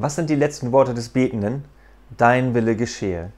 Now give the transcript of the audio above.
Was sind die letzten Worte des Betenden? Dein Wille geschehe.